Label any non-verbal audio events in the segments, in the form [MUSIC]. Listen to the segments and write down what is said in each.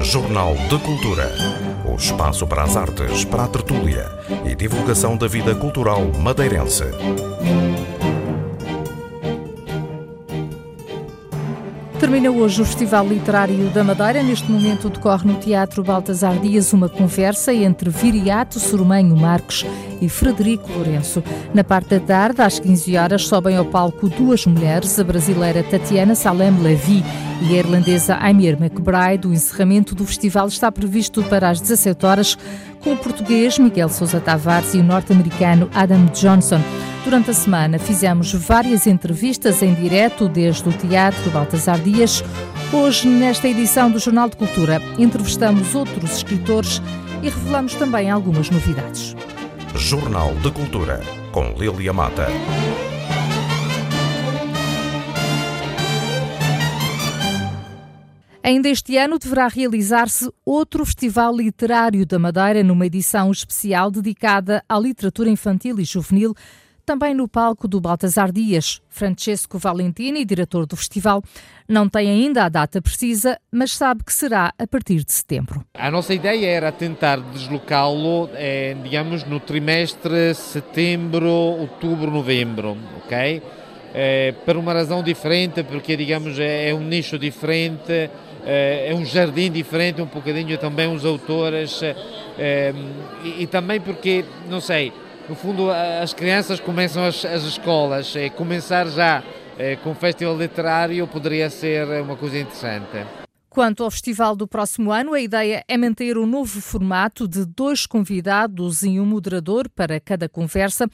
Jornal de Cultura. O espaço para as artes, para a tertúlia e divulgação da vida cultural madeirense. Termina hoje o Festival Literário da Madeira. Neste momento decorre no Teatro Baltasar Dias uma conversa entre Viriato Sormanho Marques e Frederico Lourenço. Na parte da tarde, às 15 horas, sobem ao palco duas mulheres, a brasileira Tatiana Salem Levy e a irlandesa Amir McBride. O encerramento do festival está previsto para as 17 horas, com o português Miguel Sousa Tavares e o norte-americano Adam Johnson. Durante a semana fizemos várias entrevistas em direto desde o Teatro Baltasar Dias. Hoje, nesta edição do Jornal de Cultura, entrevistamos outros escritores e revelamos também algumas novidades. Jornal de Cultura, com Lilia Mata. Ainda este ano deverá realizar-se outro Festival Literário da Madeira, numa edição especial dedicada à literatura infantil e juvenil, também no palco do Baltasar Dias. Francesco Valentini, diretor do festival, não tem ainda a data precisa, mas sabe que será a partir de setembro. A nossa ideia era tentar deslocá-lo, eh, digamos, no trimestre setembro, outubro, novembro, ok? Eh, por uma razão diferente, porque, digamos, é, é um nicho diferente, eh, é um jardim diferente, um bocadinho também os autores, e, e também porque, não sei, no fundo, as crianças começam as, as escolas, e começar já eh, com o festival literário poderia ser uma coisa interessante. Quanto ao festival do próximo ano, a ideia é manter o novo formato de dois convidados e um moderador para cada conversa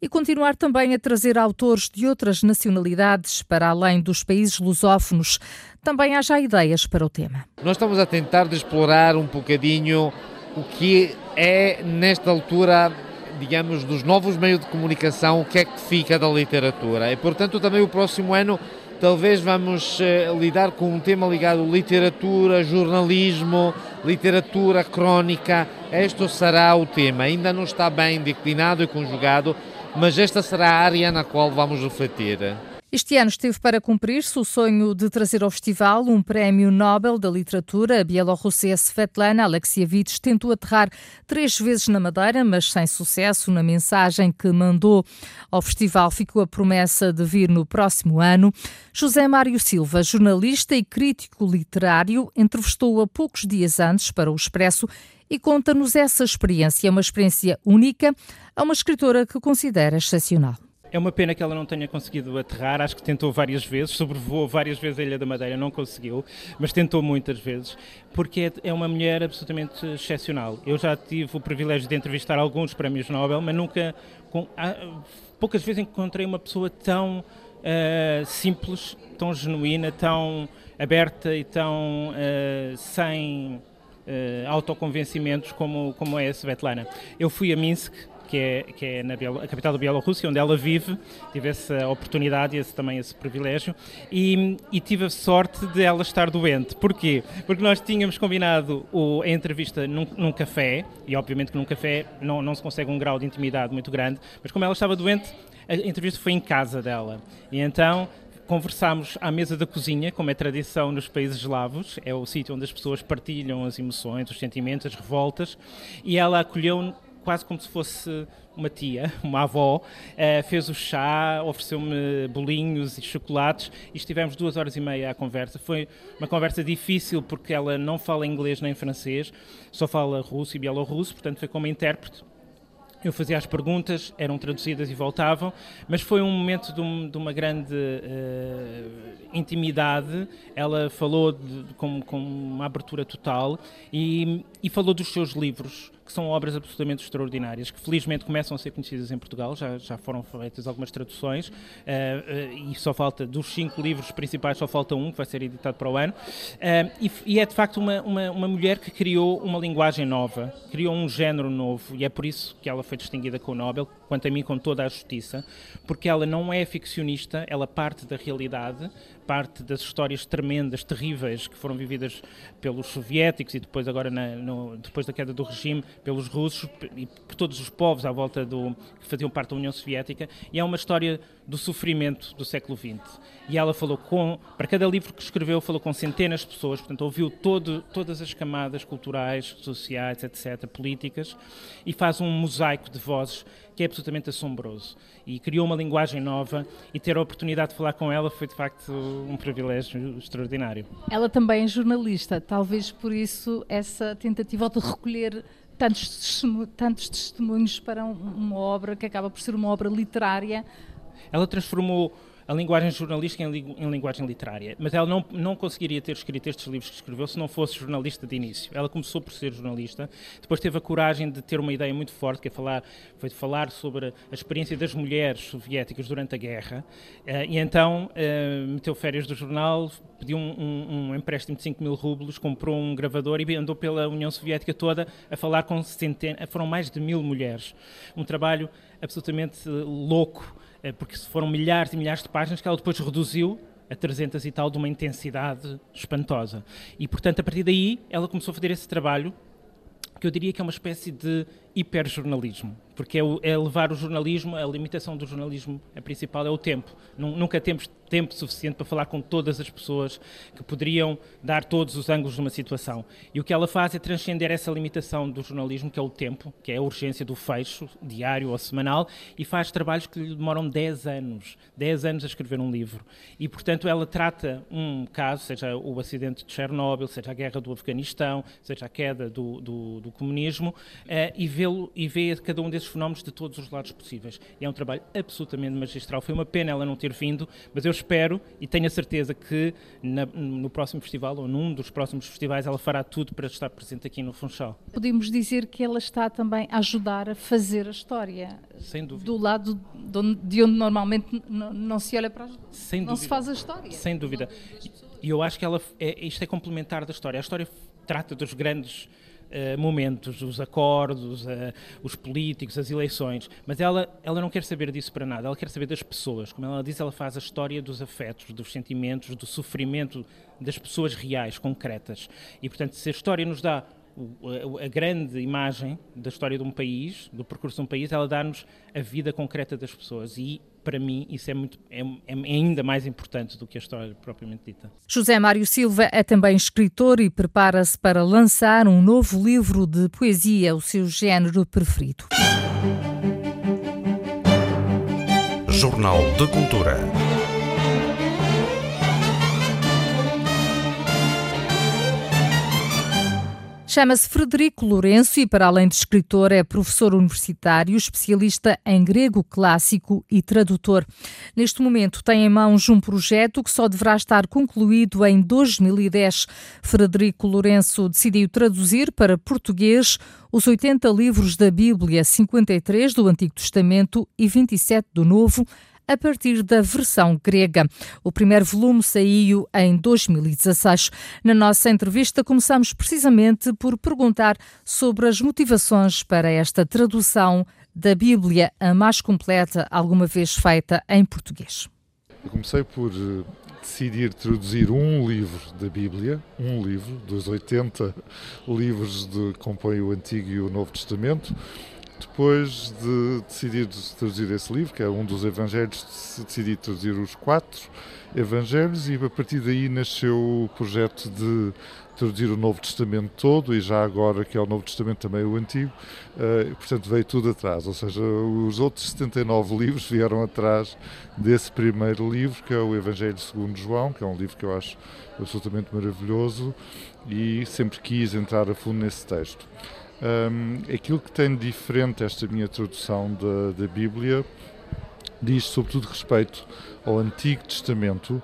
e continuar também a trazer autores de outras nacionalidades para além dos países lusófonos. Também há já ideias para o tema. Nós estamos a tentar explorar um bocadinho o que é, nesta altura, digamos, dos novos meios de comunicação, o que é que fica da literatura. E, portanto, também o próximo ano talvez vamos uh, lidar com um tema ligado literatura, jornalismo, literatura crónica. Este será o tema. Ainda não está bem declinado e conjugado, mas esta será a área na qual vamos refletir. Este ano esteve para cumprir-se o sonho de trazer ao festival um prémio Nobel da Literatura. A bielorrussa Svetlana Alexievich tentou aterrar três vezes na Madeira, mas sem sucesso. Na mensagem que mandou ao festival ficou a promessa de vir no próximo ano. José Mário Silva, jornalista e crítico literário, entrevistou-o a poucos dias antes para o Expresso e conta-nos essa experiência, uma experiência única, a uma escritora que considera excepcional. É uma pena que ela não tenha conseguido aterrar, acho que tentou várias vezes, sobrevoou várias vezes a Ilha da Madeira, não conseguiu, mas tentou muitas vezes, porque é, é uma mulher absolutamente excepcional. Eu já tive o privilégio de entrevistar alguns prémios Nobel, mas nunca, com, poucas vezes encontrei uma pessoa tão uh, simples, tão genuína, tão aberta e tão uh, sem uh, autoconvencimentos como, como é a Svetlana. Eu fui a Minsk que é, que é na a capital da Bielorrússia, onde ela vive, tive essa oportunidade e esse, também esse privilégio, e, e, tive a sorte de ela estar doente. Porquê? Porque nós tínhamos combinado o, a entrevista num, num, café, e obviamente que num café não, não se consegue um grau de intimidade muito grande, mas como ela estava doente, a entrevista foi em casa dela. E então conversámos à mesa da cozinha, como é tradição nos países eslavos, é o sítio onde as pessoas partilham as emoções, os sentimentos, as revoltas, e ela acolheu quase como se fosse uma tia, [LAUGHS] uma avó, uh, fez o chá, ofereceu-me bolinhos e chocolates e estivemos duas horas e meia à conversa. Foi uma conversa difícil porque ela não fala inglês nem francês, só fala russo e bielorrusso, portanto foi como intérprete. Eu fazia as perguntas, eram traduzidas e voltavam, mas foi um momento de, um, de uma grande uh, intimidade. Ela falou de, com, com, uma abertura total e, e falou dos seus livros, que são obras absolutamente extraordinárias, que felizmente começam a ser conhecidas em Portugal, já, já foram feitas algumas traduções, uh, uh, e só falta, dos cinco livros principais, só falta um, que vai ser editado para o ano, uh, e, e, é de facto uma, uma, uma, mulher que criou uma linguagem nova, criou um género novo, e é por isso que ela foi distinguida com o Nobel, quanto a mim, com toda a justiça, porque ela não é ficcionista, ela parte da realidade, parte das histórias tremendas, terríveis, que foram vividas pelos soviéticos e depois agora na, no, depois da queda do regime pelos russos e por todos os povos à volta do que faziam parte da União Soviética e é uma história do sofrimento do século XX. E ela falou com, para cada livro que escreveu, falou com centenas de pessoas, portanto, ouviu todo, todas as camadas culturais, sociais, etc., políticas, e faz um mosaico de vozes que é absolutamente assombroso. E criou uma linguagem nova e ter a oportunidade de falar com ela foi, de facto, um privilégio extraordinário. Ela também é jornalista, talvez por isso essa tentativa de recolher tantos, tantos testemunhos para uma obra que acaba por ser uma obra literária ela transformou a linguagem jornalística em, em, linguagem literária, mas ela não, não conseguiria ter escrito estes livros que escreveu se não fosse jornalista de início. Ela começou por ser jornalista, depois teve a coragem de ter uma ideia muito forte, que é falar, foi de falar sobre a experiência das mulheres soviéticas durante a guerra, uh, e então uh, meteu férias do jornal, pediu um, um, um, empréstimo de 5 mil rublos, comprou um gravador e andou pela União Soviética toda a falar com centenas, foram mais de mil mulheres. Um trabalho absolutamente eh, louco, é porque foram milhares e milhares de páginas que ela depois reduziu a 300 e tal de uma intensidade espantosa. E, portanto, a partir daí, ela começou a fazer esse trabalho que eu diria que é uma espécie de hiperjornalismo porque é, o, é, levar o jornalismo, a limitação do jornalismo, a principal é o tempo. Nunca temos tempo suficiente para falar com todas as pessoas que poderiam dar todos os ângulos de uma situação. E o que ela faz é transcender essa limitação do jornalismo, que é o tempo, que é a urgência do fecho, diário ou semanal, e faz trabalhos que lhe demoram 10 anos, 10 anos a escrever um livro. E, portanto, ela trata um caso, seja o acidente de Chernobyl, seja a guerra do Afeganistão, seja a queda do, do, do comunismo, uh, e, vê e vê cada um desses esses fenómenos de todos os lados possíveis. E é um trabalho absolutamente magistral. Foi uma pena ela não ter vindo, mas eu espero e tenho a certeza que na, no próximo festival ou num dos próximos festivais ela fará tudo para estar presente aqui no Funchal. Podemos dizer que ela está também a ajudar a fazer a história. Sem dúvida. Do lado de onde, de onde normalmente não, não, se olha para as... Sem não dúvida. se faz a história. Sem dúvida. E eu acho que ela é, isto é complementar da história. A história trata dos grandes uh, momentos, os acordos, uh, os políticos, as eleições, mas ela, ela não quer saber disso para nada, ela quer saber das pessoas. Como ela diz, ela faz a história dos afetos, dos sentimentos, do sofrimento das pessoas reais, concretas. E, portanto, se a história nos dá a, grande imagem da história de um país, do percurso de um país, ela dá-nos a vida concreta das pessoas e para mim isso é, muito, é, é, ainda mais importante do que a história propriamente dita. José Mário Silva é também escritor e prepara-se para lançar um novo livro de poesia, o seu género preferido. Jornal de Cultura. Chama-se Frederico Lourenço e, para além de escritor, é professor universitário, especialista em grego clássico e tradutor. Neste momento tem em mãos um projeto que só deverá estar concluído em 2010. Frederico Lourenço decidiu traduzir para português os 80 livros da Bíblia, 53 do Antigo Testamento e 27 do Novo, a partir da versão grega. O primeiro volume saiu em 2016. Na nossa entrevista, começamos precisamente por perguntar sobre as motivações para esta tradução da Bíblia, a mais completa alguma vez feita em português. Eu comecei por eh, decidir traduzir um livro da Bíblia, um livro dos 80 livros que compõem o Antigo e o Novo Testamento, depois de decidir traduzir esse livro, que é um dos evangelhos, decidi traduzir os quatro evangelhos e a partir daí nasceu o projeto de traduzir o Novo Testamento todo e já agora que é o Novo Testamento também o Antigo, uh, portanto veio tudo atrás, ou seja, os outros 79 livros vieram atrás desse primeiro livro que é o Evangelho segundo João, que é um livro que eu acho absolutamente maravilhoso e sempre quis entrar a fundo nesse texto. Um, aquilo que tem de diferente esta minha tradução da, da Bíblia diz sobretudo respeito ao Antigo Testamento,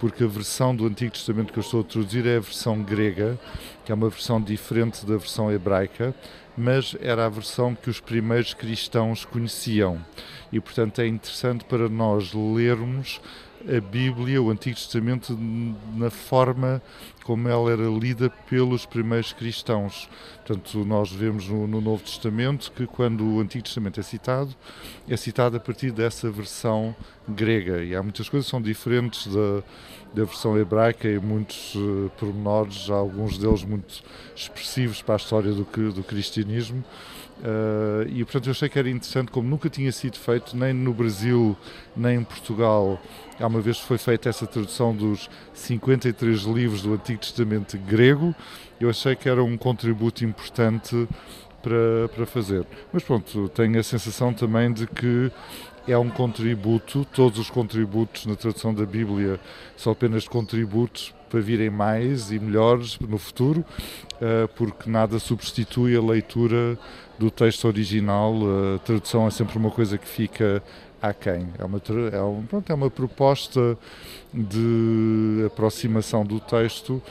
porque a versão do Antigo Testamento que eu estou a traduzir é a versão grega, que é uma versão diferente da versão hebraica, mas era a versão que os primeiros cristãos conheciam. E, portanto, é interessante para nós lermos a Bíblia, o Antigo Testamento, na forma como ela era lida pelos primeiros cristãos. Portanto, nós vemos no, no, Novo Testamento que quando o Antigo Testamento é citado, é citado a partir dessa versão grega. E há muitas coisas que são diferentes da, da versão hebraica e muitos uh, pormenores, alguns deles muito expressivos para a história do, do cristianismo. Uh, e portanto eu achei que era interessante, como nunca tinha sido feito nem no Brasil nem em Portugal. Há uma vez foi feita essa tradução dos 53 livros do Antigo Testamento grego, eu achei que era um contributo importante para, para fazer. Mas pronto, tenho a sensação também de que é um contributo, todos os contributos na tradução da Bíblia são apenas contributos para virem mais e melhores no futuro, eh, porque nada substitui a leitura do texto original. A tradução é sempre uma coisa que fica aquém. É uma, é, um, pronto, é uma proposta de aproximação do texto,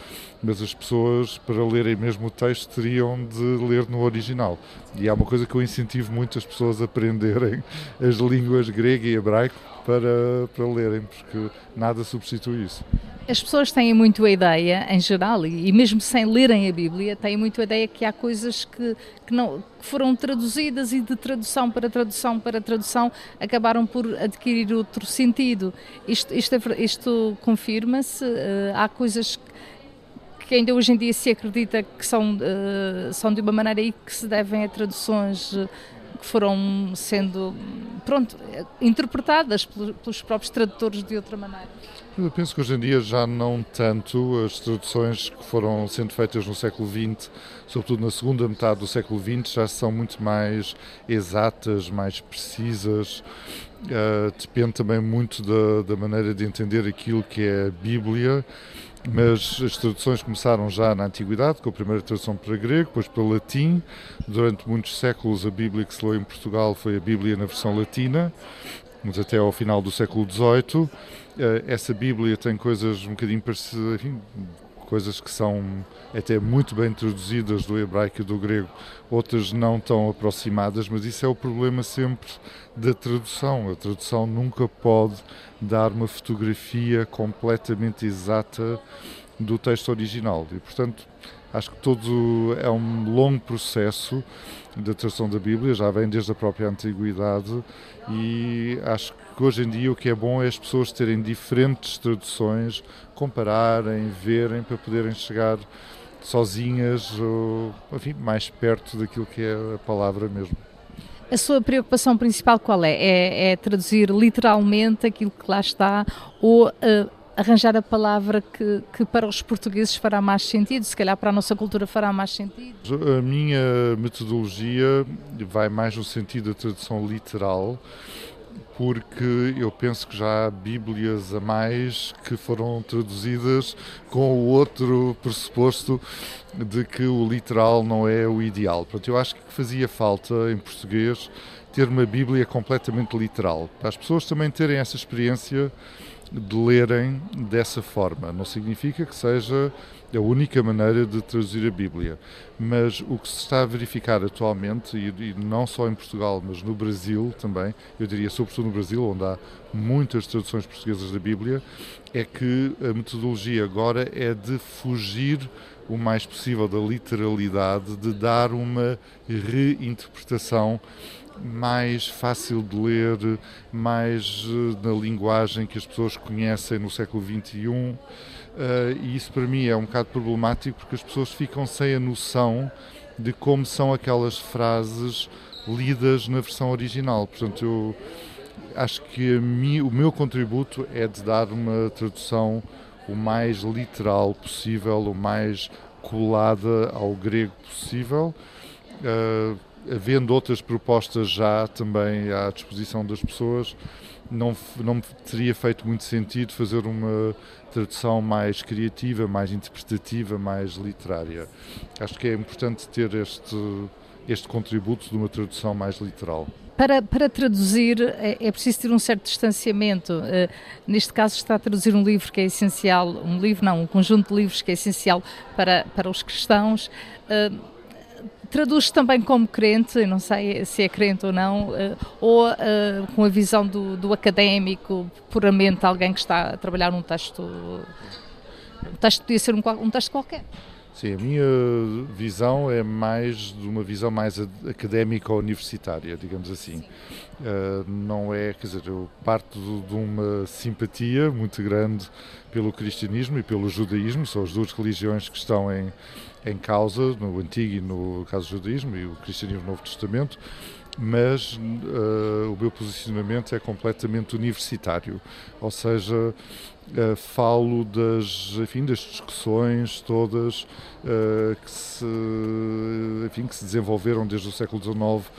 mas as pessoas, para lerem mesmo o texto, teriam de ler no original. E é uma coisa que eu incentivo muito as pessoas a aprenderem [LAUGHS] as línguas grega e hebraico para, para lerem, porque nada substitui isso. As pessoas têm muito a ideia, em geral, e, mesmo sem lerem a Bíblia, têm muito a ideia que há coisas que, que, não, que foram traduzidas e de tradução para tradução para tradução acabaram por adquirir outro sentido. Isto, isto, é isto confirma-se? Uh, há coisas que ainda hoje em dia se acredita que são, uh, são de uma maneira e que se devem a traduções uh, que foram sendo pronto, interpretadas pelos próprios tradutores de outra maneira. Eu penso que hoje em dia já não tanto as traduções que foram sendo feitas no século XX, sobretudo na segunda metade do século XX, já são muito mais exatas, mais precisas. Uh, depende também muito da, da maneira de entender aquilo que é a Bíblia mas as traduções começaram já na Antiguidade, com a primeira tradução para grego, depois para latim. Durante muitos séculos, a Bíblia que se leu em Portugal foi a Bíblia na versão latina, mas até ao final do século XVIII. Eh, essa Bíblia tem coisas um bocadinho parecidas, coisas que são até muito bem traduzidas do hebraico e do grego, outras não tão aproximadas, mas isso é o problema sempre da tradução. A tradução nunca pode dar uma fotografia completamente exata do texto original e, portanto, acho que todo é um longo processo da tradução da Bíblia, já vem desde a própria antiguidade e acho que hoje em dia o que é bom é as pessoas terem diferentes traduções, compararem, verem para poderem chegar sozinhas, ou, enfim, mais perto daquilo que é a palavra mesmo. A sua preocupação principal qual é? É, é traduzir literalmente aquilo que lá está ou uh, arranjar a palavra que, que, para os portugueses fará mais sentido, se calhar para a nossa cultura fará mais sentido? A minha metodologia vai mais no sentido da tradução literal, porque eu penso que já há Bíblias a mais que foram traduzidas com o outro pressuposto de que o literal não é o ideal. Portanto, eu acho que fazia falta em português ter uma Bíblia completamente literal, para as pessoas também terem essa experiência de lerem dessa forma. Não significa que seja a única maneira de traduzir a Bíblia, mas o que se está a verificar atualmente, e, não só em Portugal, mas no Brasil também, eu diria sobretudo no Brasil, onde há muitas traduções portuguesas da Bíblia, é que a metodologia agora é de fugir o mais possível da literalidade, de dar uma reinterpretação mais fácil de ler, mais eh, na linguagem que as pessoas conhecem no século XXI. Eh, e isso para mim é um bocado problemático porque as pessoas ficam sem a noção de como são aquelas frases lidas na versão original. Portanto, eu acho que mim, o meu contributo é de dar uma tradução o mais literal possível, o mais colada ao grego possível. Uh, havendo outras propostas já também à disposição das pessoas, não, não teria feito muito sentido fazer uma tradução mais criativa, mais interpretativa, mais literária. Acho que é importante ter este, este contributo de uma tradução mais literal. Para, para traduzir é, é, preciso ter um certo distanciamento. Uh, neste caso está a traduzir um livro que é essencial, um livro não, um conjunto de livros que é essencial para, para os cristãos. Uh, traduz também como crente, não sei se é crente ou não, uh, ou com a visão do, do, académico, puramente alguém que está a trabalhar num texto. Um texto podia ser um, um texto qualquer. Sim, a minha visão é mais de uma visão mais académica ou universitária, digamos assim. Uh, não é, quer dizer, eu parto de uma simpatia muito grande pelo cristianismo e pelo judaísmo, são as duas religiões que estão em, em causa, no Antigo e no caso do judaísmo, e o cristianismo no Novo Testamento, mas uh, o meu posicionamento é completamente universitário, ou seja, Uh, falo das, enfim, das discussões todas uh, que, se, enfim, que se desenvolveram desde o século XIX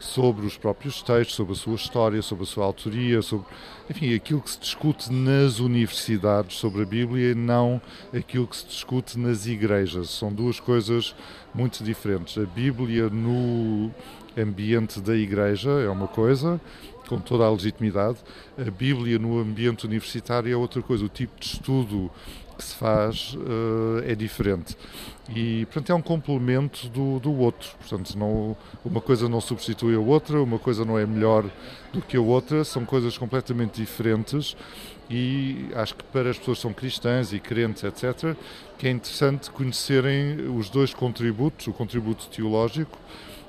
sobre os próprios textos, sobre a sua história, sobre a sua autoria, sobre enfim, aquilo que se discute nas universidades sobre a Bíblia e não aquilo que se discute nas igrejas. São duas coisas muito diferentes. A Bíblia no ambiente da igreja é uma coisa, com toda a legitimidade. A Bíblia no ambiente universitário é outra coisa. O tipo de estudo que se faz uh, é diferente. E, portanto, é um complemento do, do outro. Portanto, não, uma coisa não substitui a outra, uma coisa não é melhor do que a outra, são coisas completamente diferentes. E acho que para as pessoas que são cristãs e crentes, etc., que é interessante conhecerem os dois contributos, o contributo teológico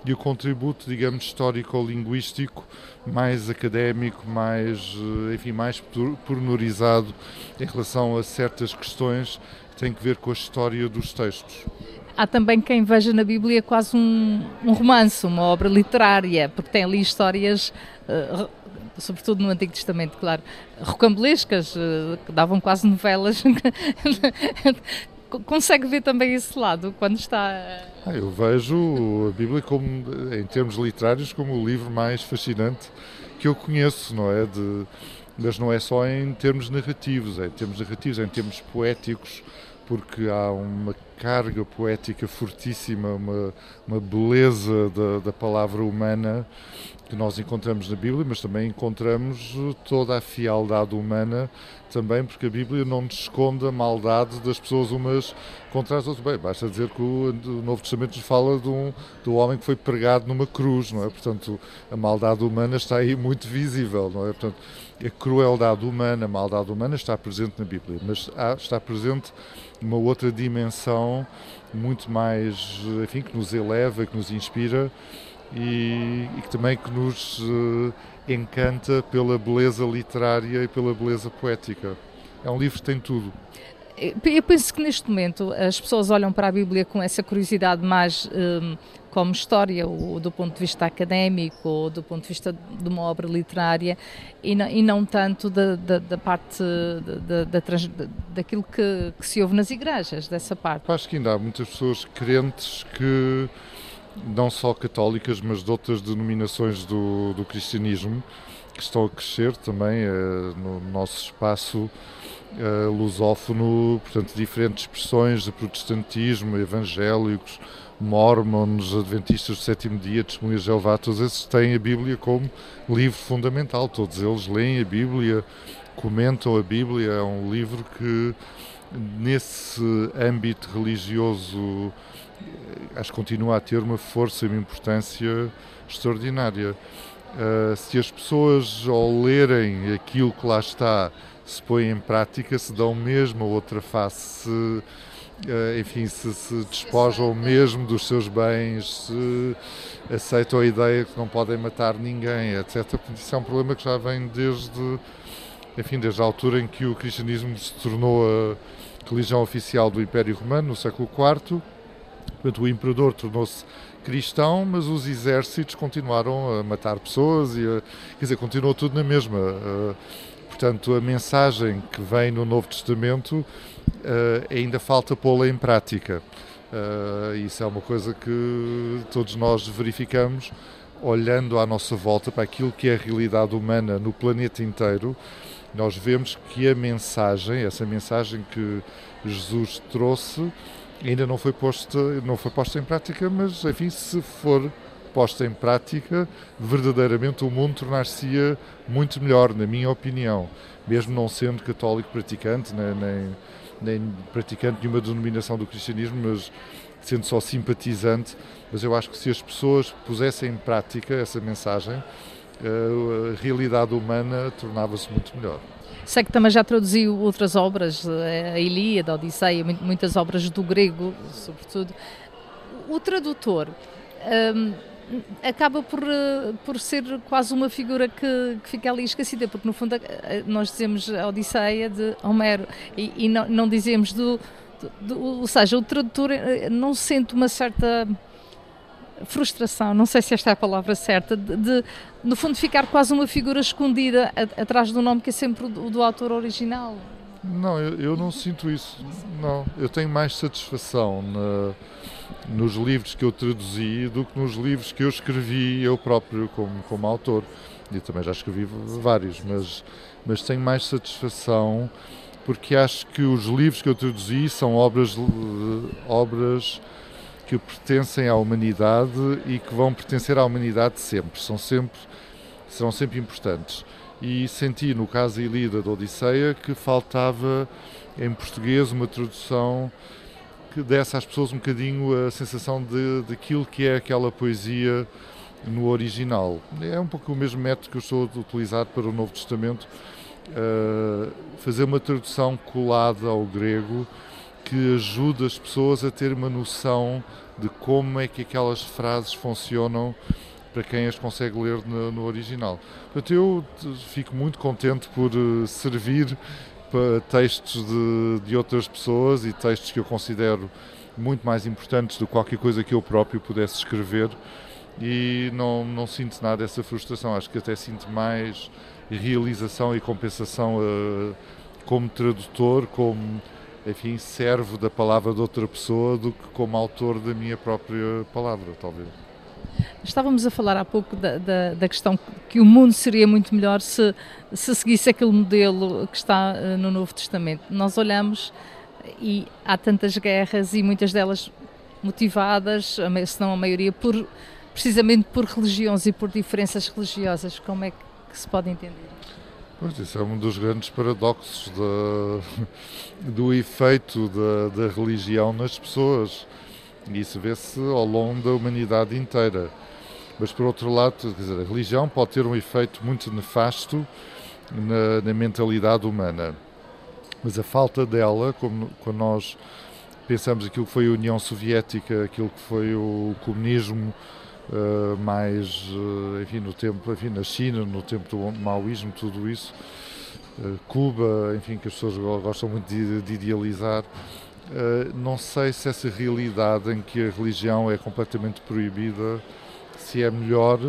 e o contributo, digamos, histórico-linguístico mais académico, mais, eh, enfim, mais pormenorizado em relação a certas questões que têm que ver com a história dos textos. Há também quem veja na Bíblia quase um, um romance, uma obra literária, porque tem ali histórias, uh, sobretudo no Antigo Testamento, claro, rocambolescas, uh, que davam quase novelas [LAUGHS] consegue ver também esse lado quando está. Ah, eu vejo a Bíblia como, em termos literários, como o livro mais fascinante que eu conheço, não é? De, mas não é só em termos narrativos, é em termos narrativos, é em termos poéticos, porque há uma carga poética fortíssima, uma, uma beleza da, da palavra humana que nós encontramos na Bíblia, mas também encontramos toda a fialdade humana também, porque a Bíblia não nos esconde a maldade das pessoas umas contra as outras. Bem, basta dizer que o, Novo Testamento nos fala de um, um homem que foi pregado numa cruz, não é? Portanto, a maldade humana está aí muito visível, não é? Portanto, a crueldade humana, a maldade humana está presente na Bíblia, mas há, está presente uma outra dimensão muito mais, enfim, que nos eleva, que nos inspira, e, e que também que nos uh, encanta pela beleza literária e pela beleza poética. É um livro que tem tudo. Eu penso que neste momento as pessoas olham para a Bíblia com essa curiosidade mais um, como história, ou do ponto de vista académico, ou do ponto de vista de uma obra literária, e não, e não tanto da, da, da parte da, da, daquilo que, que, se ouve nas igrejas, dessa parte. Acho que ainda há muitas pessoas crentes que não só católicas, mas de outras denominações do, do cristianismo, que estão a crescer também uh, no nosso espaço uh, lusófono, portanto, diferentes expressões de protestantismo, evangélicos, mormons, adventistas do sétimo dia, testemunhas de Jeová, todos esses têm a Bíblia como livro fundamental, todos eles leem a Bíblia, comentam a Bíblia, é um livro que nesse âmbito religioso acho que continua a ter uma força e uma importância extraordinária. Uh, se as pessoas, ao lerem aquilo que lá está, se põem em prática, se dão mesmo a outra face, se, uh, enfim, se, se despojam mesmo dos seus bens, se aceitam a ideia que não podem matar ninguém, etc. Isso é um problema que já vem desde, enfim, desde a altura em que o cristianismo se tornou a religião oficial do Império Romano, no século IV Portanto, o imperador tornou-se cristão, mas os exércitos continuaram a matar pessoas e, quer dizer, continuou tudo na mesma. Uh, portanto, a mensagem que vem no Novo Testamento uh, ainda falta pô-la em prática. Uh, isso é uma coisa que todos nós verificamos olhando à nossa volta para aquilo que é a realidade humana no planeta inteiro. Nós vemos que a mensagem, essa mensagem que Jesus trouxe, ainda não foi posta, não foi posta em prática, mas enfim, se for posta em prática, verdadeiramente o mundo tornar-se-ia muito melhor, na minha opinião, mesmo não sendo católico praticante, nem, nem, nem praticante de nenhuma denominação do cristianismo, mas sendo só simpatizante, mas eu acho que se as pessoas pusessem em prática essa mensagem, a realidade humana tornava-se muito melhor. Sei que também já traduziu outras obras, a Ilíada, a Odisseia, muitas obras do grego, sobretudo. O tradutor um, acaba por, eh, por ser quase uma figura que, que, fica ali esquecida, porque no fundo eh, nós dizemos a Odisseia de Homero e, e não, não, dizemos do, do, do, Ou seja, o tradutor eh, não sente uma certa frustração, não sei se esta é a palavra certa, de, de no fundo ficar quase uma figura escondida atrás do nome que é sempre o do, do autor original. Não, eu, eu, não sinto isso. Não, eu tenho mais satisfação na, nos livros que eu traduzi do que nos livros que eu escrevi eu próprio como, como autor. E também já escrevi vários, mas, mas tenho mais satisfação porque acho que os livros que eu traduzi são obras, obras que pertencem à humanidade e que vão pertencer à humanidade sempre. São sempre serão sempre importantes. E senti, no caso da Ilíada da Odisseia, que faltava em português uma tradução que desse às pessoas um bocadinho a sensação de, daquilo que é aquela poesia no original. É um pouco o mesmo método que eu estou a utilizar para o Novo Testamento, uh, fazer uma tradução colada ao grego que ajuda as pessoas a ter uma noção de como é que aquelas frases funcionam para quem as consegue ler no, no original. Portanto, eu fico muito contente por uh, servir para textos de, de outras pessoas e textos que eu considero muito mais importantes do que qualquer coisa que eu próprio pudesse escrever e não, não sinto nada dessa frustração. Acho que até sinto mais realização e compensação uh, como tradutor, como enfim, servo da palavra de outra pessoa do que como autor da minha própria palavra, talvez. Estávamos a falar há pouco da, da, da, questão que o mundo seria muito melhor se, se seguisse aquele modelo que está uh, no Novo Testamento. Nós olhamos e há tantas guerras e muitas delas motivadas, se não a maioria, por, precisamente por religiões e por diferenças religiosas. Como é que se pode entender? Pois, isso é um dos grandes paradoxos da, do efeito da, da religião nas pessoas. Isso vê-se ao longo da humanidade inteira. Mas, por outro lado, quer dizer, a religião pode ter um efeito muito nefasto na, na mentalidade humana. Mas a falta dela, como quando nós pensamos aquilo que foi a União Soviética, aquilo que foi o comunismo, uh, mais, uh, enfim, no tempo, enfim, na China, no tempo do maoísmo, tudo isso, uh, Cuba, enfim, que as pessoas gostam muito de, de idealizar, eh, não sei se essa realidade em que a religião é completamente proibida se é melhor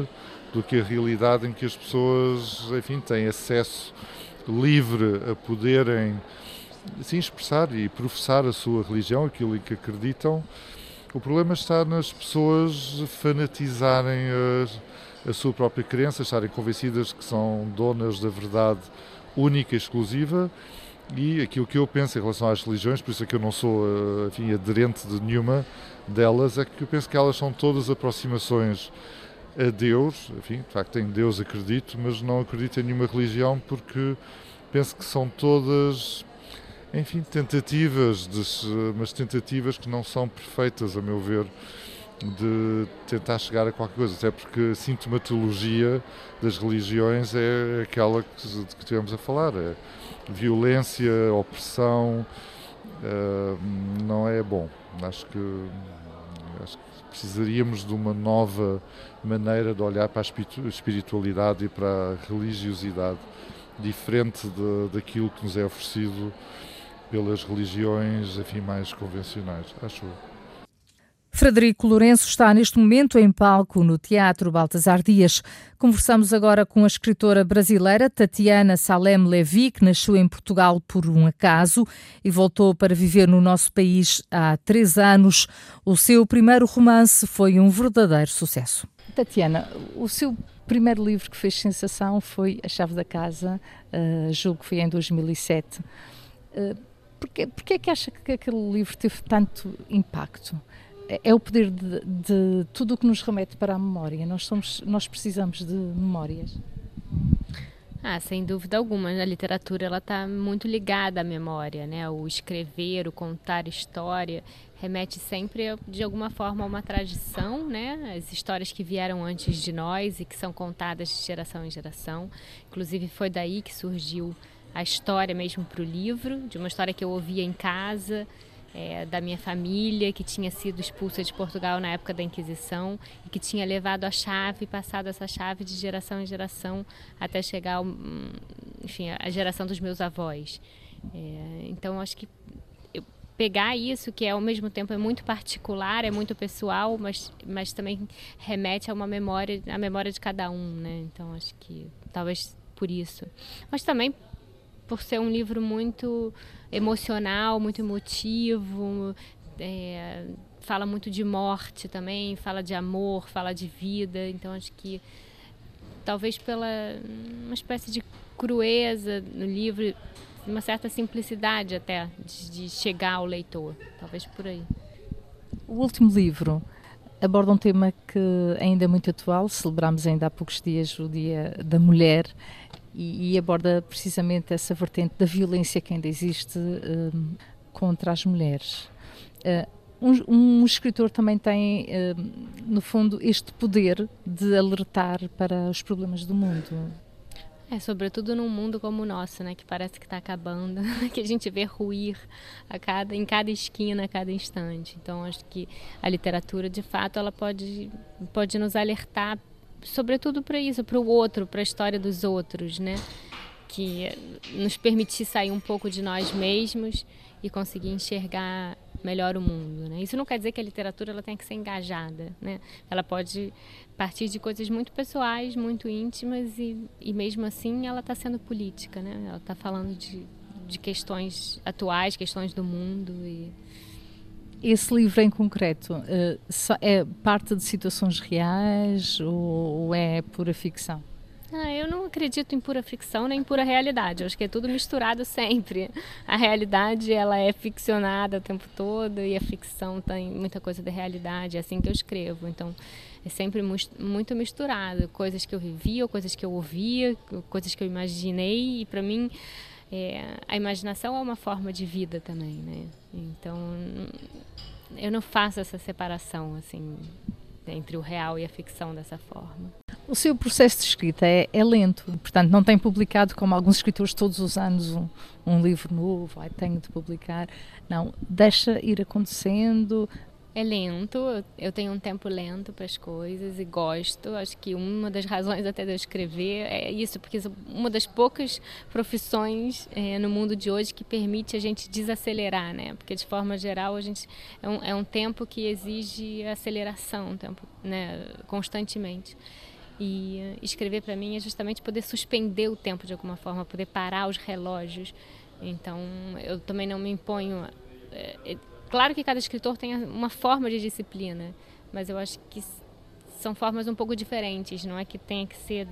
do que a realidade em que as pessoas, enfim, têm acesso livre a poderem se expressar e professar a sua religião, aquilo em que acreditam. O problema está nas pessoas fanatizarem a, a sua própria crença, estarem convencidas que são donas da verdade única e exclusiva. E aquilo que eu penso em relação às religiões, por isso é que eu não sou eh, enfim, aderente de nenhuma delas, é que eu penso que elas são todas aproximações a Deus, enfim, de facto em Deus acredito, mas não acredito em nenhuma religião porque penso que são todas, enfim, tentativas, de, mas tentativas que não são perfeitas, a meu ver, de tentar chegar a qualquer coisa, até porque a sintomatologia das religiões é aquela que, de que tivemos a falar, é violência, opressão, uh, não é bom. Acho que, acho que precisaríamos de uma nova maneira de olhar para a espiritualidade e para a religiosidade, diferente de, daquilo que nos é oferecido pelas religiões enfim, mais convencionais, acho eu. Frederico Lourenço está neste momento em palco no Teatro Baltasar Dias. Conversamos agora com a escritora brasileira Tatiana Salem Levi, que nasceu em Portugal por um acaso e voltou para viver no nosso país há três anos. O seu primeiro romance foi um verdadeiro sucesso. Tatiana, o seu primeiro livro que fez sensação foi A Chave da Casa, uh, julgo que foi em 2007. Uh, porquê, porquê é que acha que aquele livro teve tanto impacto? É, é o poder de, de tudo o que nos remete para a memória. Nós, somos, nós precisamos de memórias. Ah, sem dúvida alguma. A literatura ela está muito ligada à memória, né? O escrever, o contar história remete sempre de alguma forma a uma tradição, né? As histórias que vieram antes de nós e que são contadas de geração em geração. Inclusive foi daí que surgiu a história mesmo para o livro, de uma história que eu ouvia em casa é, da minha família, que tinha sido expulsa de Portugal na época da Inquisição e que tinha levado a chave, passado essa chave de geração em geração até chegar, ao, enfim, a geração dos meus avós. É, então, acho que pegar isso que é, ao mesmo tempo é muito particular, é muito pessoal, mas, mas também remete a uma memória, a memória de cada um, né? Então, acho que talvez por isso. Mas também por ser um livro muito emocional, muito emotivo, é, fala muito de morte também, fala de amor, fala de vida. Então acho que talvez pela uma espécie de crueza no livro, uma certa simplicidade até de, de chegar ao leitor, talvez por aí. O último livro aborda um tema que ainda é muito atual. Celebramos ainda há poucos dias o Dia da Mulher e, e aborda precisamente essa vertente da violência que ainda existe um, contra as mulheres. Uh, um, um, escritor também tem, uh, no fundo, este poder de alertar para os problemas do mundo. É, sobretudo num mundo como o nosso, né, que parece que está acabando, [LAUGHS] que a gente vê ruir a cada, em cada esquina, a cada instante. Então, acho que a literatura, de fato, ela pode, pode nos alertar sobretudo para isso, para o outro, para a história dos outros, né? Que nos permitir sair um pouco de nós mesmos e conseguir enxergar melhor o mundo, né? Isso não quer dizer que a literatura ela tem que ser engajada, né? Ela pode partir de coisas muito pessoais, muito íntimas e, e mesmo assim ela está sendo política, né? Ela está falando de, de questões atuais, questões do mundo e esse livro em concreto uh, é parte de situações reais ou, ou é pura ficção? Ah, eu não acredito em pura ficção nem em pura realidade. Eu acho que é tudo misturado [LAUGHS] sempre. A realidade ela é ficcionada o tempo todo e a ficção tem muita coisa da realidade. É assim que eu escrevo. Então é sempre muito misturado. Coisas que eu vivia, coisas que eu ouvia, coisas que eu imaginei. E para mim é, a imaginação é uma forma de vida também, né? Então eu não faço essa separação assim entre o real e a ficção dessa forma. O seu processo de escrita é, é lento, portanto não tem publicado como alguns escritores todos os anos um, um livro novo, ai, tenho de publicar. Não, deixa ir acontecendo, é lento, eu tenho um tempo lento para as coisas e gosto. Acho que uma das razões até de eu escrever é isso, porque uma das poucas profissões é, no mundo de hoje que permite a gente desacelerar, né? Porque de forma geral a gente é um, é um tempo que exige aceleração, um tempo, né? Constantemente. E escrever para mim é justamente poder suspender o tempo de alguma forma, poder parar os relógios. Então eu também não me imponho é, Claro que cada escritor tem uma forma de disciplina, mas eu acho que são formas um pouco diferentes. Não é que tenha que ser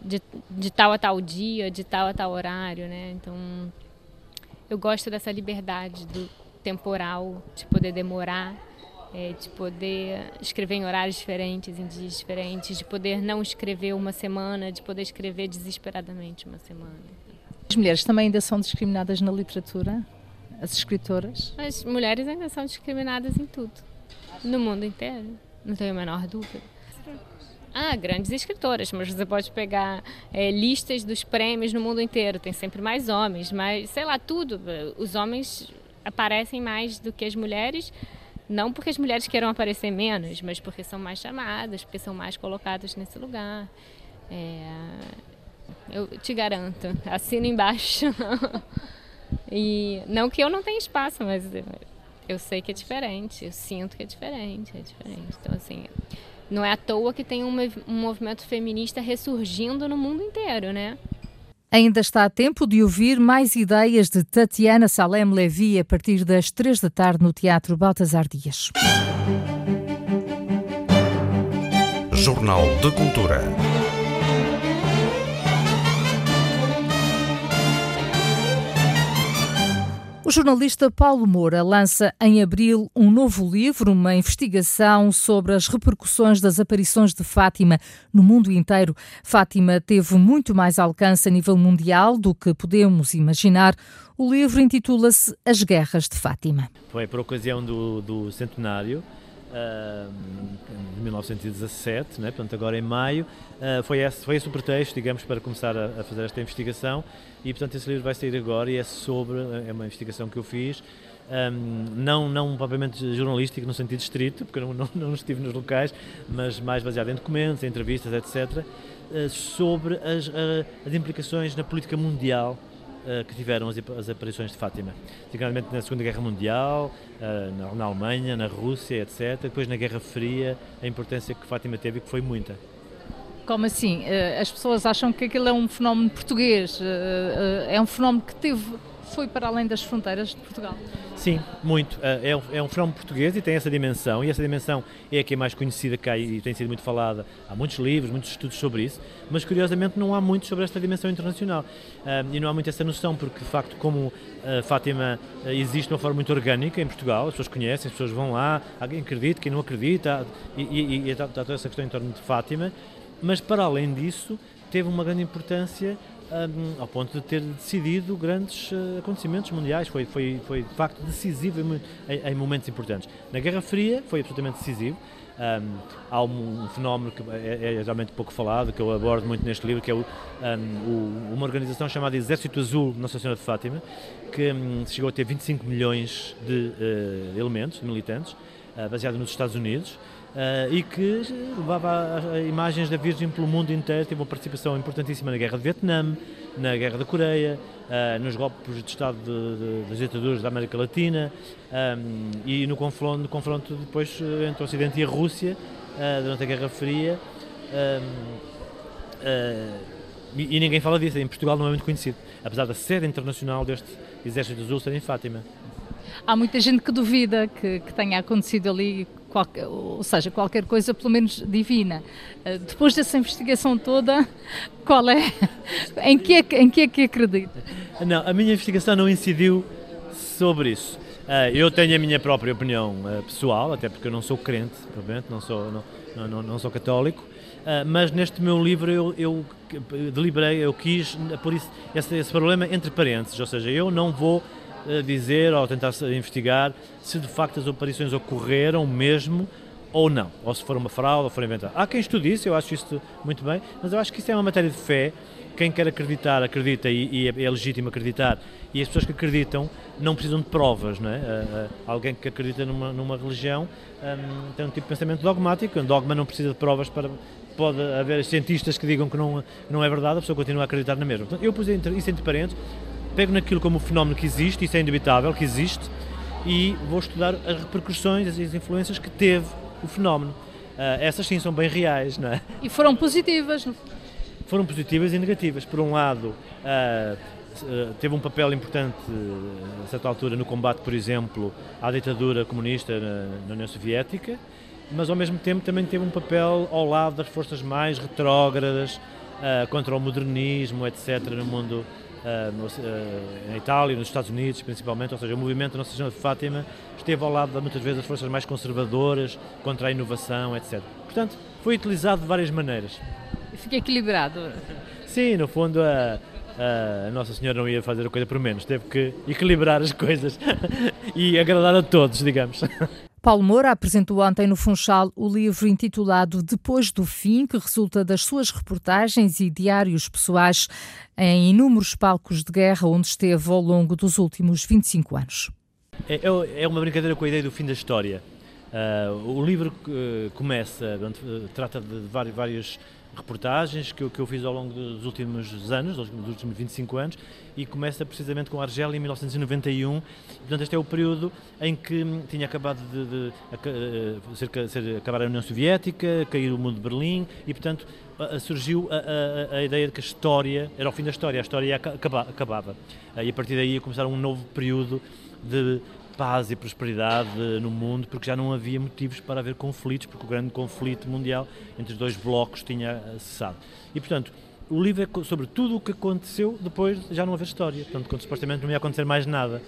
de, de tal a tal dia, de tal a tal horário, né? Então, eu gosto dessa liberdade do temporal, de poder demorar, é, de poder escrever em horários diferentes, em dias diferentes, de poder não escrever uma semana, de poder escrever desesperadamente uma semana. As mulheres também ainda são discriminadas na literatura? As escritoras? As mulheres ainda são discriminadas em tudo, no mundo inteiro, não tenho a menor dúvida. Ah, grandes escritoras, mas você pode pegar é, listas dos prêmios no mundo inteiro, tem sempre mais homens, mas sei lá, tudo. Os homens aparecem mais do que as mulheres, não porque as mulheres queiram aparecer menos, mas porque são mais chamadas, porque são mais colocadas nesse lugar. É, eu te garanto, assino embaixo. [LAUGHS] E não que eu não tenha espaço, mas eu sei que é diferente, eu sinto que é diferente, é diferente. Então, assim, não é à toa que tem um, um movimento feminista ressurgindo no mundo inteiro, né? Ainda está a tempo de ouvir mais ideias de Tatiana Salem Levi a partir das três da tarde no Teatro Baltasar Dias. Jornal de Cultura. O jornalista Paulo Moura lança em abril um novo livro, uma investigação sobre as repercussões das aparições de Fátima no mundo inteiro. Fátima teve muito mais alcance a nível mundial do que podemos imaginar. O livro intitula-se As Guerras de Fátima. Foi por ocasião do, do centenário de 1917, né? portanto agora em maio, uh, foi, esse, foi esse o pretexto, digamos, para começar a, a, fazer esta investigação e portanto esse livro vai sair agora e é sobre, é uma investigação que eu fiz, não, não propriamente jornalístico no sentido estrito, porque eu [LAUGHS] não, não, estive nos locais, mas mais baseado em documentos, em entrevistas, etc., ah, sobre as, uh, as implicações na política mundial que tiveram as, as, aparições de Fátima. Particularmente na Segunda Guerra Mundial, uh, na, na, Alemanha, na Rússia, etc. Depois na Guerra Fria, a importância que Fátima teve e que foi muita. Como assim? Uh, as pessoas acham que aquilo é um fenómeno português, é um fenómeno que teve, foi para além das fronteiras de Portugal. Sim, muito. É um, é um fenómeno português e tem essa dimensão, e essa dimensão é a que é mais conhecida cá e tem sido muito falada. Há muitos livros, muitos estudos sobre isso, mas curiosamente não há muito sobre esta dimensão internacional. e não há muito essa noção, porque de facto, como a Fátima existe de uma forma muito orgânica em Portugal, as pessoas conhecem, as pessoas vão lá, alguém acredita, quem não acredita, e, e, e está toda essa questão em torno de Fátima, mas para além disso, teve uma grande importância um, ao ponto de ter decidido grandes uh, acontecimentos mundiais. Foi, foi, foi de facto decisivo em, em, momentos importantes. Na Guerra Fria foi absolutamente decisivo. Um, há um, um, fenómeno que é, é, realmente pouco falado, que eu abordo muito neste livro, que é o, o, uma organização chamada Exército Azul Nossa Senhora de Fátima, que chegou a ter 25 milhões de uh, elementos, de militantes, uh, baseado nos Estados Unidos. Uh, e que levava imagens da Virgem pelo mundo inteiro, teve uma participação importantíssima na Guerra do Vietnã, na Guerra da Coreia, uh, nos golpes de Estado de, de, das ditaduras da América Latina um, e no confronto, no confronto depois entre o Ocidente e a Rússia uh, durante a Guerra Fria. Um, e, e, ninguém fala disso, em Portugal não é muito conhecido, apesar da sede internacional deste Exército Azul ser em Fátima. Há muita gente que duvida que, que tenha acontecido ali ou seja, qualquer coisa pelo menos divina. Eh, depois dessa investigação toda, qual é, [LAUGHS] em que é, em que, é que acredita? Não, a minha investigação não incidiu sobre isso. Eh, eu tenho a minha própria opinião eh, pessoal, até porque eu não sou crente, provavelmente, não sou, não, não, não sou católico, mas neste meu livro eu, eu deliberei, eu quis por isso esse, esse problema entre parênteses, ou seja, eu não vou dizer ou tentar investigar se de facto as aparições ocorreram mesmo ou não, ou se for uma fraude ou for inventado. Há quem estude isso, eu acho isso muito bem, mas eu acho que isso é uma matéria de fé. Quem quer acreditar, acredita e, e é, é legítimo acreditar. E as pessoas que acreditam não precisam de provas, não é? Uh, uh, alguém que acredita numa, numa religião um, tem um tipo de pensamento dogmático. Um dogma não precisa de provas para. Pode haver cientistas que digam que não, não é verdade, a pessoa continua a acreditar na mesma. Portanto, eu pus isso entre parênteses pego naquilo como fenómeno que existe, isso é indubitável, que existe, e vou estudar as repercussões, as influências que teve o fenómeno. Uh, essas sim são bem reais, não é? E foram positivas? Foram positivas e negativas. Por um lado, uh, teve um papel importante, a certa altura, no combate, por exemplo, à ditadura comunista na, na União Soviética, mas ao mesmo tempo também teve um papel ao lado das forças mais retrógradas, uh, contra o modernismo, etc., no mundo uh, no, uh, Itália, nos Estados Unidos principalmente, ou seja, o movimento Nossa Senhora de Fátima esteve ao lado muitas vezes das forças mais conservadoras, contra a inovação, etc. Portanto, foi utilizado de várias maneiras. Fica equilibrado. Sim, no fundo a, a Nossa Senhora não ia fazer a coisa por menos, teve que equilibrar as coisas [LAUGHS] e agradar a todos, digamos. [LAUGHS] Paulo Moura apresentou ontem no Funchal o livro intitulado Depois do Fim, que resulta das suas reportagens e diários pessoais em inúmeros palcos de guerra onde esteve ao longo dos últimos 25 anos. É, é, é uma brincadeira com a ideia do fim da história. Uh, o livro uh, começa, uh, trata de vários, vários reportagens que eu, que eu fiz ao longo dos últimos anos, dos últimos 25 anos, e começa precisamente com a Argélia em 1991. Portanto, este é o período em que tinha acabado de, de, de ser, ser, acabar a União Soviética, cair o mundo de Berlim, e portanto surgiu a, a, a, ideia de que a história era o fim da história, a história acabava. E a partir daí ia começar um novo período de paz e prosperidade no mundo, porque já não havia motivos para haver conflitos, porque o grande conflito mundial entre os dois blocos tinha cessado. E, portanto, o livro é sobre tudo o que aconteceu depois de já não haver história, portanto, quando supostamente não ia acontecer mais nada.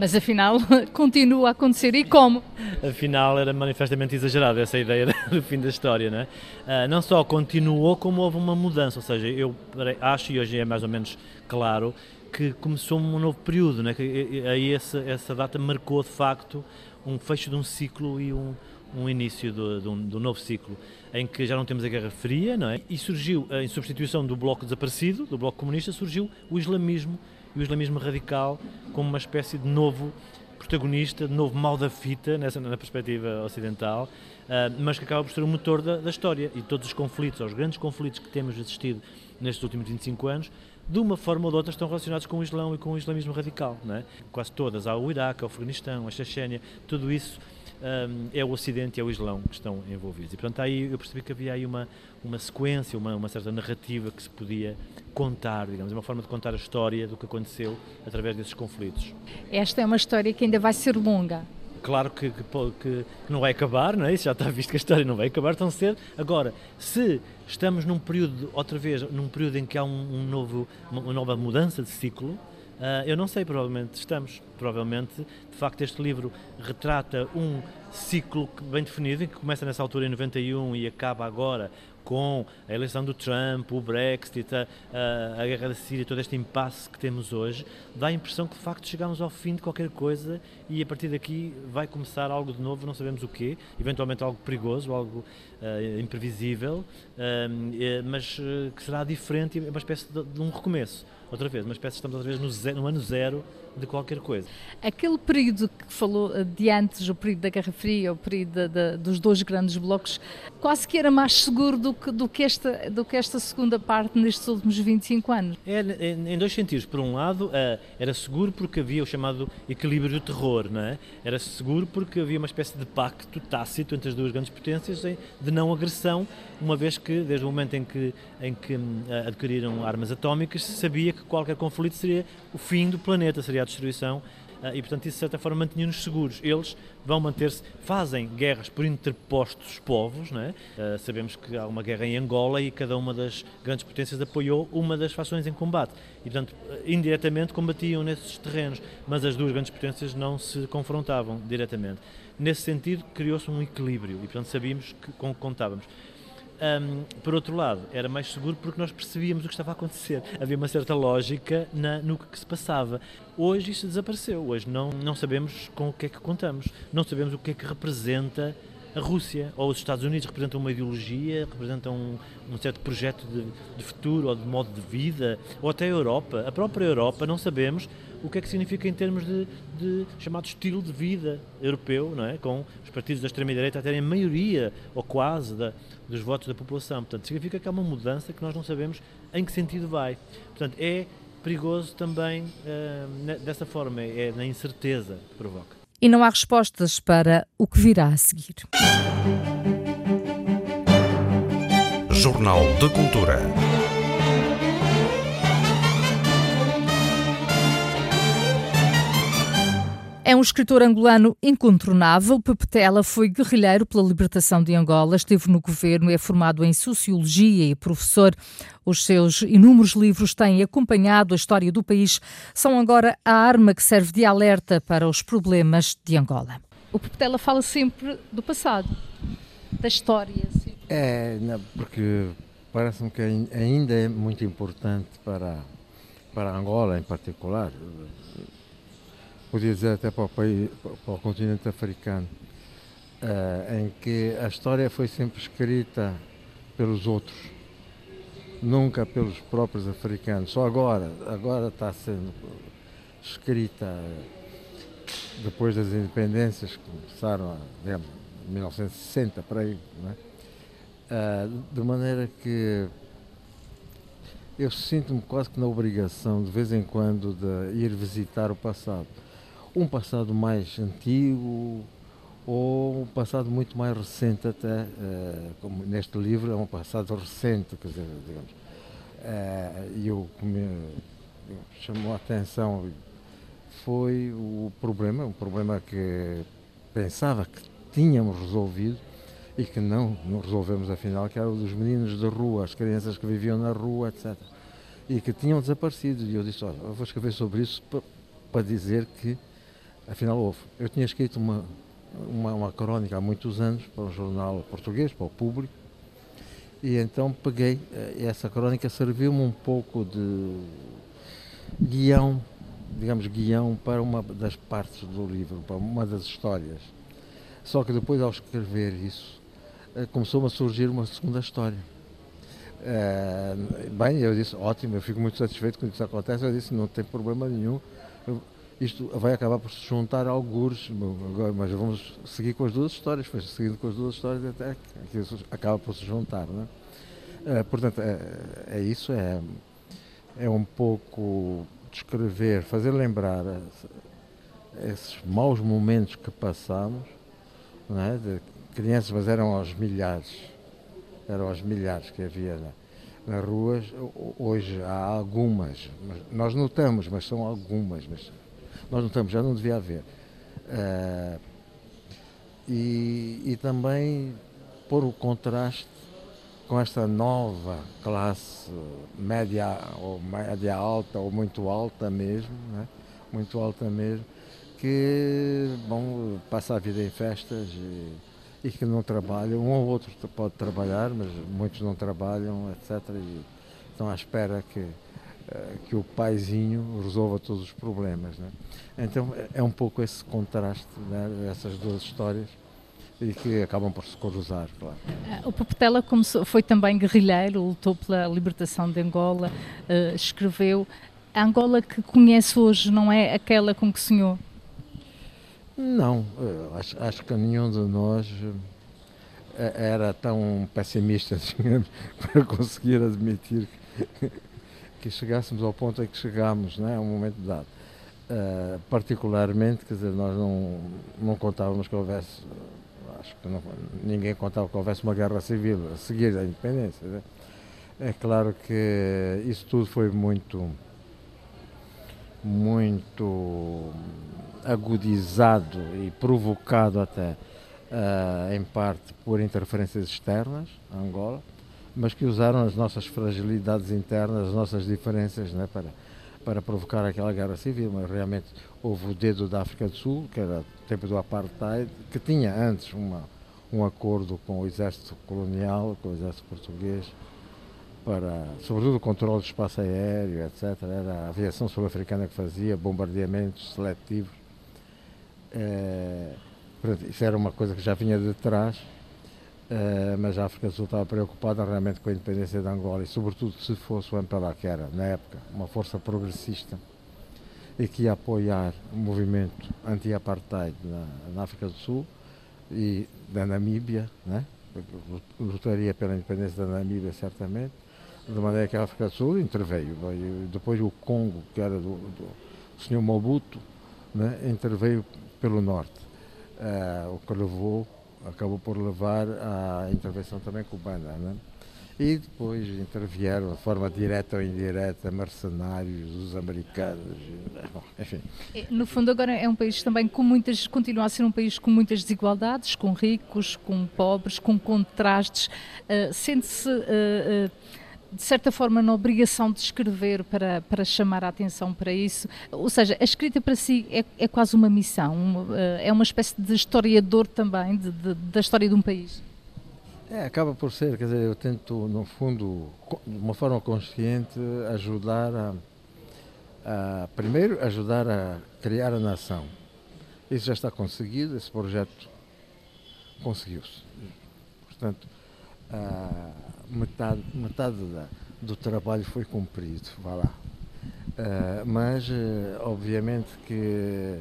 Mas afinal [LAUGHS] continua a acontecer e como? Afinal era manifestamente exagerado essa ideia [LAUGHS] do fim da história, não é? Uh, não só continuou como houve uma mudança, ou seja, eu acho e hoje é mais ou menos claro que começou um novo período, né? que aí essa, essa data marcou de facto um fecho de um ciclo e um, um início do, do, novo ciclo, em que já não temos a Guerra Fria, não é? E surgiu, em substituição do Bloco desaparecido, do Bloco Comunista, surgiu o islamismo e o islamismo radical como uma espécie de novo protagonista, de novo mal da fita, nessa, na perspectiva ocidental, uh, mas que acaba por ser o motor da, da, história e todos os conflitos, os grandes conflitos que temos assistido nestes últimos 25 anos, de uma forma ou de outra estão relacionados com o Islão e com o islamismo radical. Não é? Quase todas, há o Iraque, o Afeganistão, a Chechênia, tudo isso um, é o Ocidente e é o Islão que estão envolvidos. E portanto aí eu percebi que havia aí uma, uma sequência, uma, uma certa narrativa que se podia contar, digamos, uma forma de contar a história do que aconteceu através desses conflitos. Esta é uma história que ainda vai ser longa. Claro que, que, que, não vai acabar, não é? Isso já está visto que a história não vai acabar tão cedo. Agora, se estamos num período, outra vez, num período em que há um, um novo, uma nova mudança de ciclo, Uh, eu não sei, provavelmente estamos. Provavelmente, de facto, este livro retrata um ciclo bem definido, que começa nessa altura em 91 e acaba agora com a eleição do Trump, o Brexit, a, a, guerra da Síria, todo este impasse que temos hoje, dá a impressão que de facto chegamos ao fim de qualquer coisa e a partir daqui vai começar algo de novo, não sabemos o quê, eventualmente algo perigoso, algo uh, imprevisível, uh, mas uh, que será diferente e uma espécie de, de um recomeço outra vez, uma espécie estamos outra vez no, zero, no ano zero de qualquer coisa. Aquele período que falou eh, de antes, o período da Guerra Fria, o período da, da, dos dois grandes blocos, quase que era mais seguro do que, do que, esta, do que esta segunda parte nestes últimos 25 anos. É, em dois sentidos. Por um lado, eh, era seguro porque havia o chamado equilíbrio do terror, não é? Era seguro porque havia uma espécie de pacto tácito entre as duas grandes potências de não agressão, uma vez que, desde o momento em que, em que hum, adquiriram armas atómicas, se sabia que qualquer conflito seria o fim do planeta, seria a destruição ah, e, portanto, isso de certa forma mantinha-nos seguros. Eles vão manter-se, fazem guerras por interpostos povos, é? Uh, sabemos que há uma guerra em Angola e cada uma das grandes potências apoiou uma das fações em combate. E, portanto, indiretamente combatiam nesses terrenos, mas as duas grandes potências não se confrontavam diretamente. Nesse sentido, criou-se um equilíbrio e, portanto, sabíamos que, com que contávamos. Um, por outro lado, era mais seguro porque nós percebíamos o que estava a acontecer. Havia uma certa lógica na, no que se passava. Hoje isso desapareceu. Hoje não, não sabemos com o que é que contamos. Não sabemos o que é que representa a Rússia ou os Estados Unidos representam uma ideologia, representam um, um certo projeto de, de, futuro ou de modo de vida, ou até a Europa. A própria Europa não sabemos o que é que significa em termos de, de chamado estilo de vida europeu, não é? com os partidos da extrema-direita a terem maioria, ou quase, da, dos votos da população. Portanto, significa que há uma mudança que nós não sabemos em que sentido vai. Portanto, é perigoso também uh, dessa forma, é na incerteza que provoca. E não há respostas para o que virá a seguir. Jornal de Cultura. É um escritor angolano incontornável. Pepetela foi guerrilheiro pela libertação de Angola, esteve no governo, é formado em Sociologia e professor. Os seus inúmeros livros têm acompanhado a história do país, são agora a arma que serve de alerta para os problemas de Angola. O Pepetela fala sempre do passado, da história. Sim. É, porque parece-me que ainda é muito importante para, para Angola em particular podia dizer até para o, país, para o continente africano, uh, em que a história foi sempre escrita pelos outros, nunca pelos próprios africanos. Só agora, agora está sendo escrita depois das independências que começaram em 1960 para aí, é? uh, de maneira que eu sinto-me quase que na obrigação de vez em quando de ir visitar o passado um passado mais antigo ou um passado muito mais recente até, uh, como neste livro é um passado recente, quer dizer, digamos. Uh, e o que me chamou a atenção foi o problema, um problema que pensava que tínhamos resolvido e que não, não resolvemos afinal, que era o dos meninos da rua, as crianças que viviam na rua, etc. E que tinham desaparecido. E eu disse, olha, eu vou escrever sobre isso para dizer que afinal houve. Eu tinha escrito uma, uma, uma crónica há muitos anos para um jornal português, para o público, e então peguei, eh, essa crónica serviu-me um pouco de guião, digamos, guião para uma das partes do livro, para uma das histórias. Só que depois, ao escrever isso, eh, começou-me a surgir uma segunda história. É, bem, eu disse, ótimo, eu fico muito satisfeito quando isso acontece. Eu disse, não tem problema nenhum. Isto vai acabar por se juntar a algures, mas vamos seguir com as duas histórias. Foi seguindo com as duas histórias até que isso acaba por se juntar. Não é? é portanto, é, é, isso, é, é um pouco descrever, fazer lembrar esses maus momentos que passamos, não é? de crianças, mas eram aos milhares, eram aos milhares que havia nas ruas. Hoje há algumas, nós notamos, mas são algumas, mas nós não estamos, já não devia haver. Uh, e, e também pôr o contraste com esta nova classe média ou média alta ou muito alta mesmo, né? muito alta mesmo, que bom, passa a vida em festas e, e, que não trabalham. Um ou outro pode trabalhar, mas muitos não trabalham, etc. E estão à espera que que o paizinho resolva todos os problemas. Né? Então é um pouco esse contraste né, dessas duas histórias e que acabam por se cruzar, claro. Eh, o Popetela começou, foi também guerrilheiro, lutou pela libertação de Angola, uh, escreveu. A Angola que conhece hoje não é aquela com que sonhou? Não, acho, acho que nenhum de nós era tão pessimista [LAUGHS] digamos, para conseguir admitir que que chegássemos ao ponto em que chegámos, né, a um momento dado. Uh, particularmente, quer dizer, nós não, não contávamos que houvesse, acho que não, ninguém contava que houvesse uma guerra civil a seguir à independência. Né? É claro que isso tudo foi muito, muito agudizado e provocado até, uh, em parte, por interferências externas a Angola mas que usaram as nossas fragilidades internas, as nossas diferenças né, para, para provocar aquela guerra civil. Mas realmente houve o dedo da África do Sul, que era o tempo do apartheid, que tinha antes uma, um acordo com o exército colonial, com o exército português, para, sobretudo, o controle do espaço aéreo, etc. Era a aviação sul-africana que fazia bombardeamentos seletivos. É, isso era uma coisa que já vinha de trás Uh, mas a África do Sul estava preocupada realmente com a independência de Angola e sobretudo se fosse o MPLA, que era, na época, uma força progressista e que ia apoiar o movimento anti-apartheid na, na, África do Sul e da Namíbia, né? lutaria pela independência da Namíbia certamente, de maneira que a África do Sul interveio. Depois o Congo, que era do, do senhor Mobutu, né? interveio pelo norte, uh, o que levou acabou por levar à intervenção também cubana. Né? E depois intervieram de forma direta ou indireta mercenários, os americanos, enfim. É, no fundo, agora é um país também com muitas, continua a ser um país com muitas desigualdades, com ricos, com pobres, com contrastes. Uh, Sente-se. Uh, uh, de certa forma, na obrigação de escrever para, para chamar a atenção para isso. Ou seja, a escrita para si é, é quase uma missão, é uma espécie de historiador também de, de, da história de um país. É, acaba por ser, quer dizer, eu tento, no fundo, de uma forma consciente, ajudar a, a primeiro, ajudar a criar a nação. Isso já está conseguido, esse projeto conseguiu-se. Portanto, a, metade, metade da, do trabalho foi cumprido, vá lá. Uh, mas, uh, obviamente, que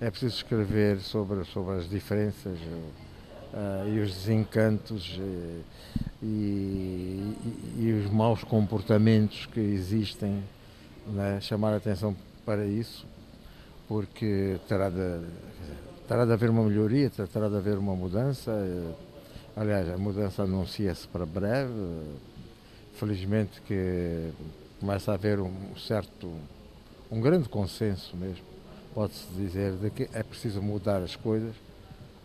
é preciso escrever sobre, sobre as diferenças uh, e os desencantos e, e, e, os maus comportamentos que existem, né? chamar a atenção para isso, porque terá de, terá de haver uma melhoria, terá de haver uma mudança. Aliás, a mudança anuncia-se para breve. Felizmente que começa a haver um certo, um grande consenso mesmo, pode-se dizer, de que é preciso mudar as coisas.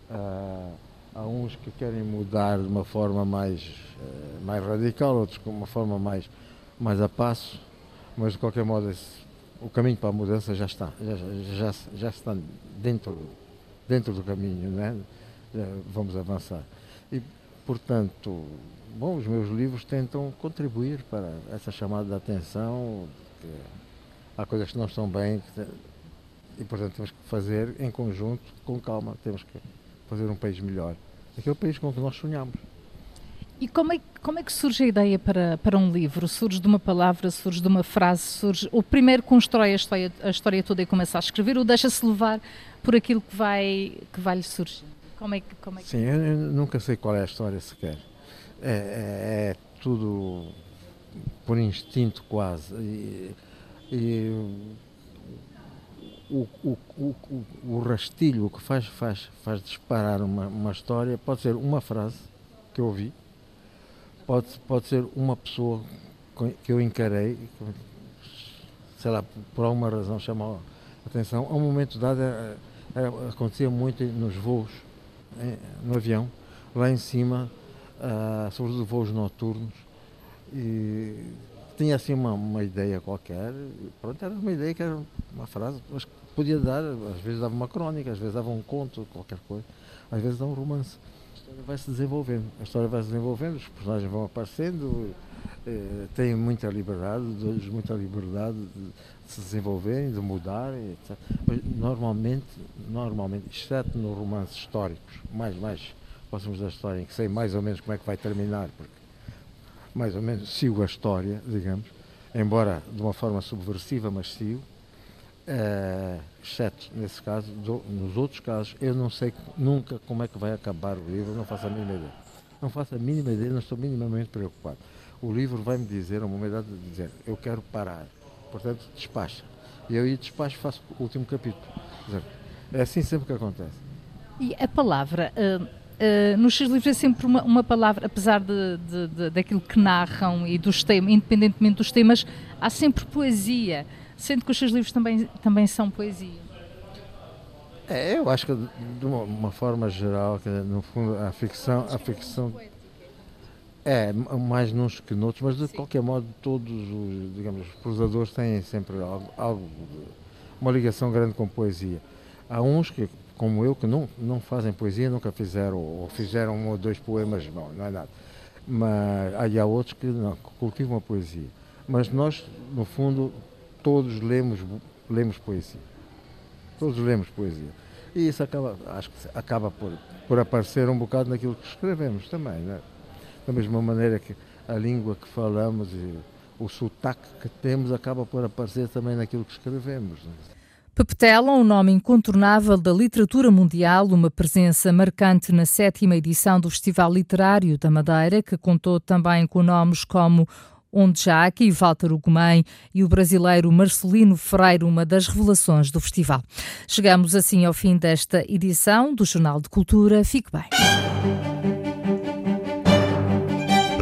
Uh, há uns que querem mudar de uma forma mais, uh, mais radical, outros de uma forma mais, mais a passo, mas de qualquer modo esse, o caminho para a mudança já está, já, já, já está dentro, dentro do caminho, né? vamos avançar. E, portanto, bom, os meus livros tentam contribuir para essa chamada de atenção, que há coisas que não estão bem que, e, portanto, temos que fazer em conjunto, com calma, temos que fazer um país melhor. Aquele país com que nós sonhamos. E como é, como é que surge a ideia para, para um livro? Surge de uma palavra, surge de uma frase, surge. O primeiro constrói a história, a história toda e começa a escrever, ou deixa-se levar por aquilo que vai, que vai lhe surgir? Como é que, como é que... Sim, eu, nunca sei qual é a história sequer. É, é, é tudo por instinto quase. E, e o, o, o, o, rastilho que faz, faz, faz disparar uma, uma história pode ser uma frase que eu ouvi, pode, pode ser uma pessoa que eu encarei, sei lá, por alguma razão chamou a atenção. A um momento dado era, era, acontecia muito nos voos, no avião, lá em cima, uh, sobretudo voos noturnos, e tinha assim uma, uma ideia qualquer, pronto, era uma ideia que era uma frase, mas podia dar, às vezes dava uma crónica, às vezes dava um conto, qualquer coisa, às vezes dava um romance. História vai se desenvolvendo. A história vai se desenvolvendo, os personagens vão aparecendo, eh, têm muita liberdade, dão-lhes muita liberdade de, se desenvolverem, de mudarem, etc. Mas normalmente, normalmente, exceto nos romances históricos, mais, mais próximos da história, em que sei mais ou menos como é que vai terminar, porque mais ou menos sigo a história, digamos, embora de uma forma subversiva, mas sigo Uh, exceto nesse caso, do, nos outros casos, eu não sei nunca como é que vai acabar o livro, não faço a mínima ideia. Não faço a mínima ideia, não estou minimamente preocupado. O livro vai me dizer, a momento de dizer, eu quero parar. Portanto, despacha. E eu aí despacho faço o último capítulo. É assim sempre que acontece. E a palavra, uh, uh, nos seus livros é sempre uma, uma palavra, apesar de, de, de, daquilo que narram e dos temas, independentemente dos temas, há sempre poesia sendo que os seus livros também, também são poesia. É, eu acho que de uma, uma forma geral, que no fundo a ficção, a ficção é mais nos que noutros, mas de Sim. qualquer modo todos os, digamos, os prosadores têm sempre algo, algo, uma ligação grande com poesia. Há uns que, como eu, que não, não fazem poesia, nunca fizeram, ou fizeram um ou dois poemas, não, não é nada. Mas aí há outros que não, cultivam a poesia. Mas nós, no fundo, todos lemos, lemos poesia. Todos lemos poesia. E isso acaba, acho que acaba por, por aparecer um bocado naquilo que escrevemos também. Né? Da mesma maneira que a língua que falamos e o sotaque que temos acaba por aparecer também naquilo que escrevemos. Né? Pepetela, um nome incontornável da literatura mundial, uma presença marcante na sétima edição do Festival Literário da Madeira, que contou também com nomes como há aqui Walter Ugumem e o brasileiro Marcelino Freire, uma das revelações do festival. Chegamos assim ao fim desta edição do Jornal de Cultura. Fique bem.